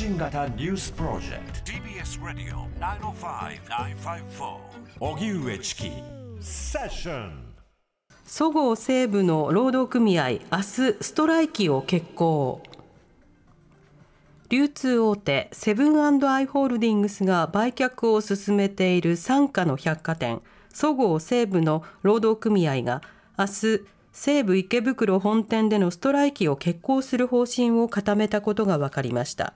発信型ニュースプロジェクト。TBS ラディオ905-954おぎゅうえちきセッションそごう・西武の労働組合明日ストライキを決行。流通大手セブンアイ・ホールディングスが売却を進めている傘下の百貨店そごう・西武の労働組合が明日西武池袋本店でのストライキを決行する方針を固めたことが分かりました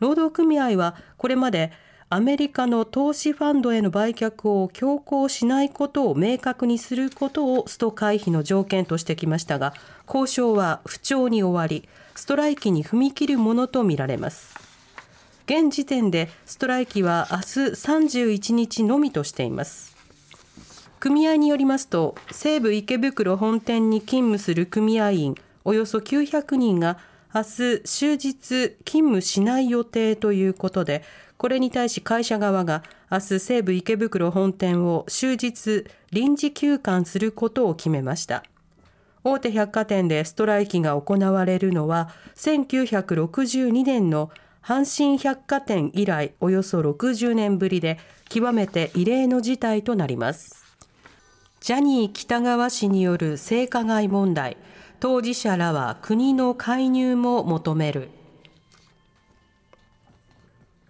労働組合はこれまでアメリカの投資ファンドへの売却を強行しないことを明確にすることをスト回避の条件としてきましたが交渉は不調に終わりストライキに踏み切るものとみられます。現時点でストライキは明日31日のみとしています。組合によりますと西武池袋本店に勤務する組合員およそ900人が明日終日勤務しない予定ということでこれに対し会社側が明日西武池袋本店を終日臨時休館することを決めました。大手百貨店でストライキが行われるのは1962年の阪神百貨店以来およそ60年ぶりで極めて異例の事態となります。ジャニー喜多川氏による性加害問題。当事者らは国の介入も求める。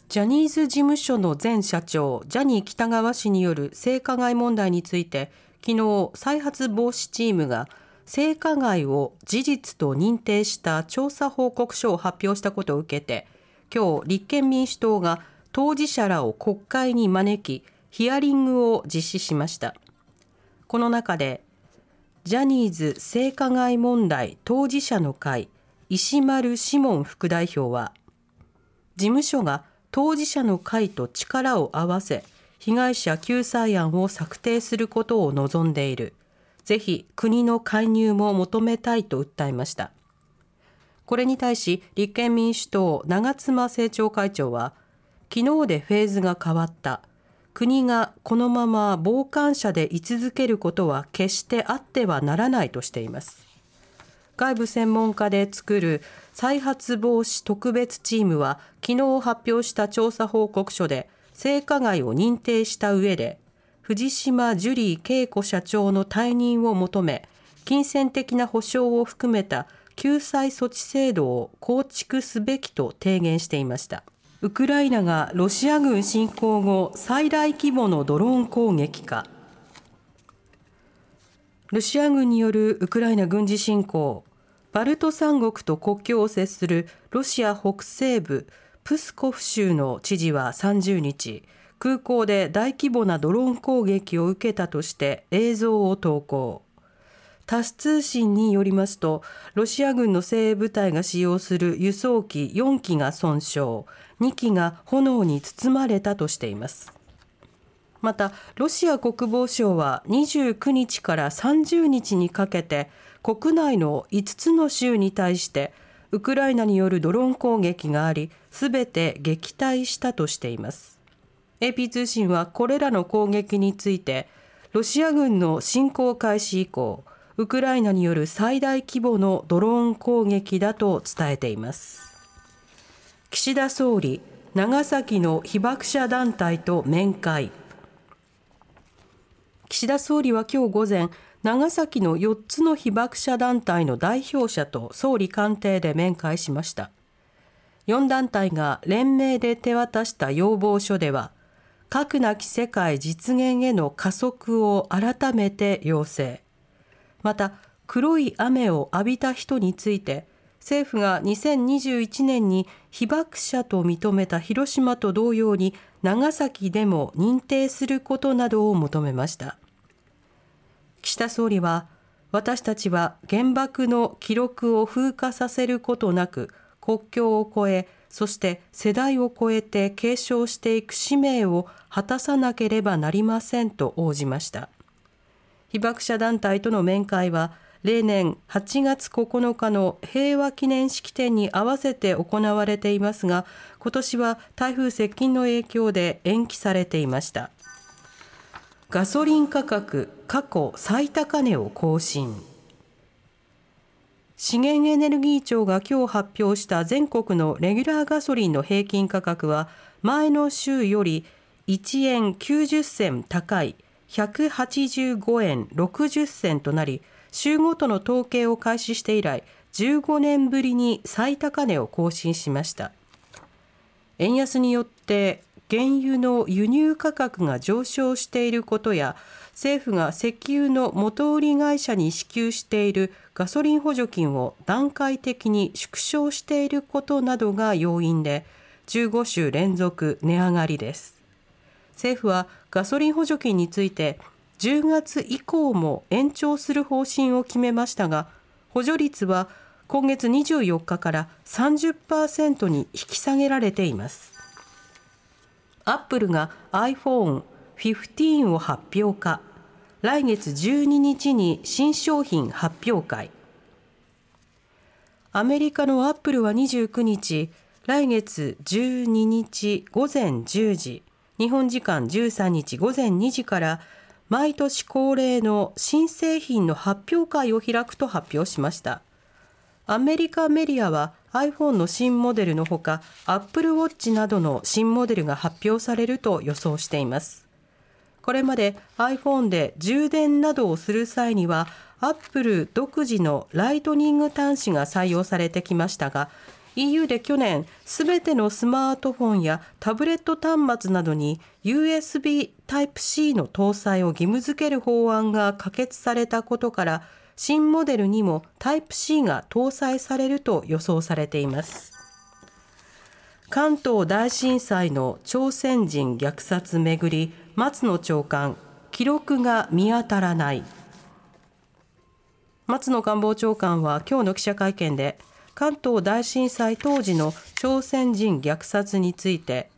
ジャニーズ事務所の前社長ジャニー喜多川氏による性加害問題について昨日再発防止チームが性加害を事実と認定した調査報告書を発表したことを受けて今日立憲民主党が当事者らを国会に招きヒアリングを実施しました。この中でジャニーズ性加害問題当事者の会石丸志門副代表は事務所が当事者の会と力を合わせ被害者救済案を策定することを望んでいる。ぜひ国の介入も求めたいと訴えました。これに対し立憲民主党長妻政調会長は昨日でフェーズが変わった。国がこのまま傍観者で居続けることは決してあってはならないとしています。外部専門家で作る再発防止特別チームは昨日発表した調査報告書で性加害を認定した上で藤島ジュリー景子社長の退任を求め金銭的な保障を含めた救済措置制度を構築すべきと提言していました。ウクライナがロシア軍侵攻後最大規模のドローン攻撃か。ロシア軍によるウクライナ軍事侵攻。バルト三国と国境を接するロシア北西部プスコフ州の知事は30日空港で大規模なドローン攻撃を受けたとして映像を投稿。タス通信によりますとロシア軍の精鋭部隊が使用する輸送機4機が損傷。2機が炎に包まれたとしています。またロシア国防省は29日から30日にかけて国内の5つの州に対してウクライナによるドローン攻撃がありすべて撃退したとしています。AP 通信はこれらの攻撃についてロシア軍の侵攻開始以降ウクライナによる最大規模のドローン攻撃だと伝えています。岸田総理長崎の被爆者団体と面会。岸田総理は今日午前長崎の4つの被爆者団体の代表者と総理官邸で面会しました。4団体が連名で手渡した要望書では核なき世界実現への加速を改めて要請。また黒い雨を浴びた人について政府が2021年に被爆者と認めた広島と同様に長崎でも認定することなどを求めました。岸田総理は私たちは原爆の記録を風化させることなく国境を越えそして世代を超えて継承していく使命を果たさなければなりませんと応じました。被爆者団体との面会は例年8月9日の平和記念式典に合わせて行われていますが今年は台風接近の影響で延期されていました。ガソリン価格過去最高値を更新。資源エネルギー庁が今日発表した全国のレギュラーガソリンの平均価格は前の週より1円90銭高い185円60銭となり週ごとの統計を開始して以来15年ぶりに最高値を更新しました。円安によって原油の輸入価格が上昇していることや政府が石油の元売り会社に支給しているガソリン補助金を段階的に縮小していることなどが要因で15週連続値上がりです。政府はガソリン補助金について10月以降も延長する方針を決めましたが補助率は今月24日から30%に引き下げられています。アップルが iPhone15 を発表か来月12日に新商品発表会。アメリカのアップルは29日来月12日午前10時日本時間13日午前2時から毎年恒例の新製品の発表会を開くと発表しました。アメリカメディアは iPhone の新モデルのほか Apple Watch などの新モデルが発表されると予想しています。これまで iPhone で充電などをする際には Apple 独自のライトニング端子が採用されてきましたが EU で去年すべてのスマートフォンやタブレット端末などに USB Type-C の搭載を義務付ける法案が可決されたことから新モデルにも Type-C が搭載されると予想されています。関東大震災の朝鮮人虐殺めぐり松野長官記録が見当たらない。松野官房長官は今日の記者会見で関東大震災当時の朝鮮人虐殺について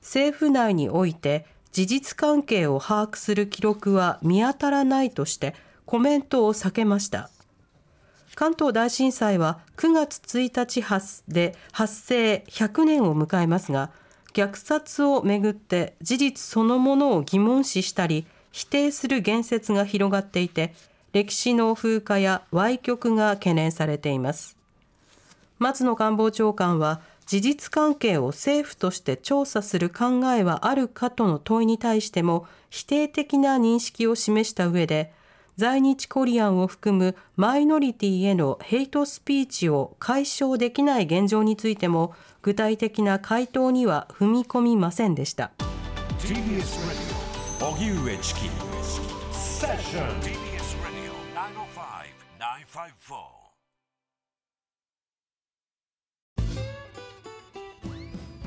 政府内において事実関係を把握する記録は見当たらないとしてコメントを避けました。関東大震災は9月1日発で発生100年を迎えますが虐殺をめぐって事実そのものを疑問視したり否定する言説が広がっていて歴史の風化や歪曲が懸念されています。松野官房長官は事実関係を政府として調査する考えはあるかとの問いに対しても否定的な認識を示した上で在日コリアンを含むマイノリティへのヘイトスピーチを解消できない現状についても具体的な回答には踏み込みませんでした。Radio.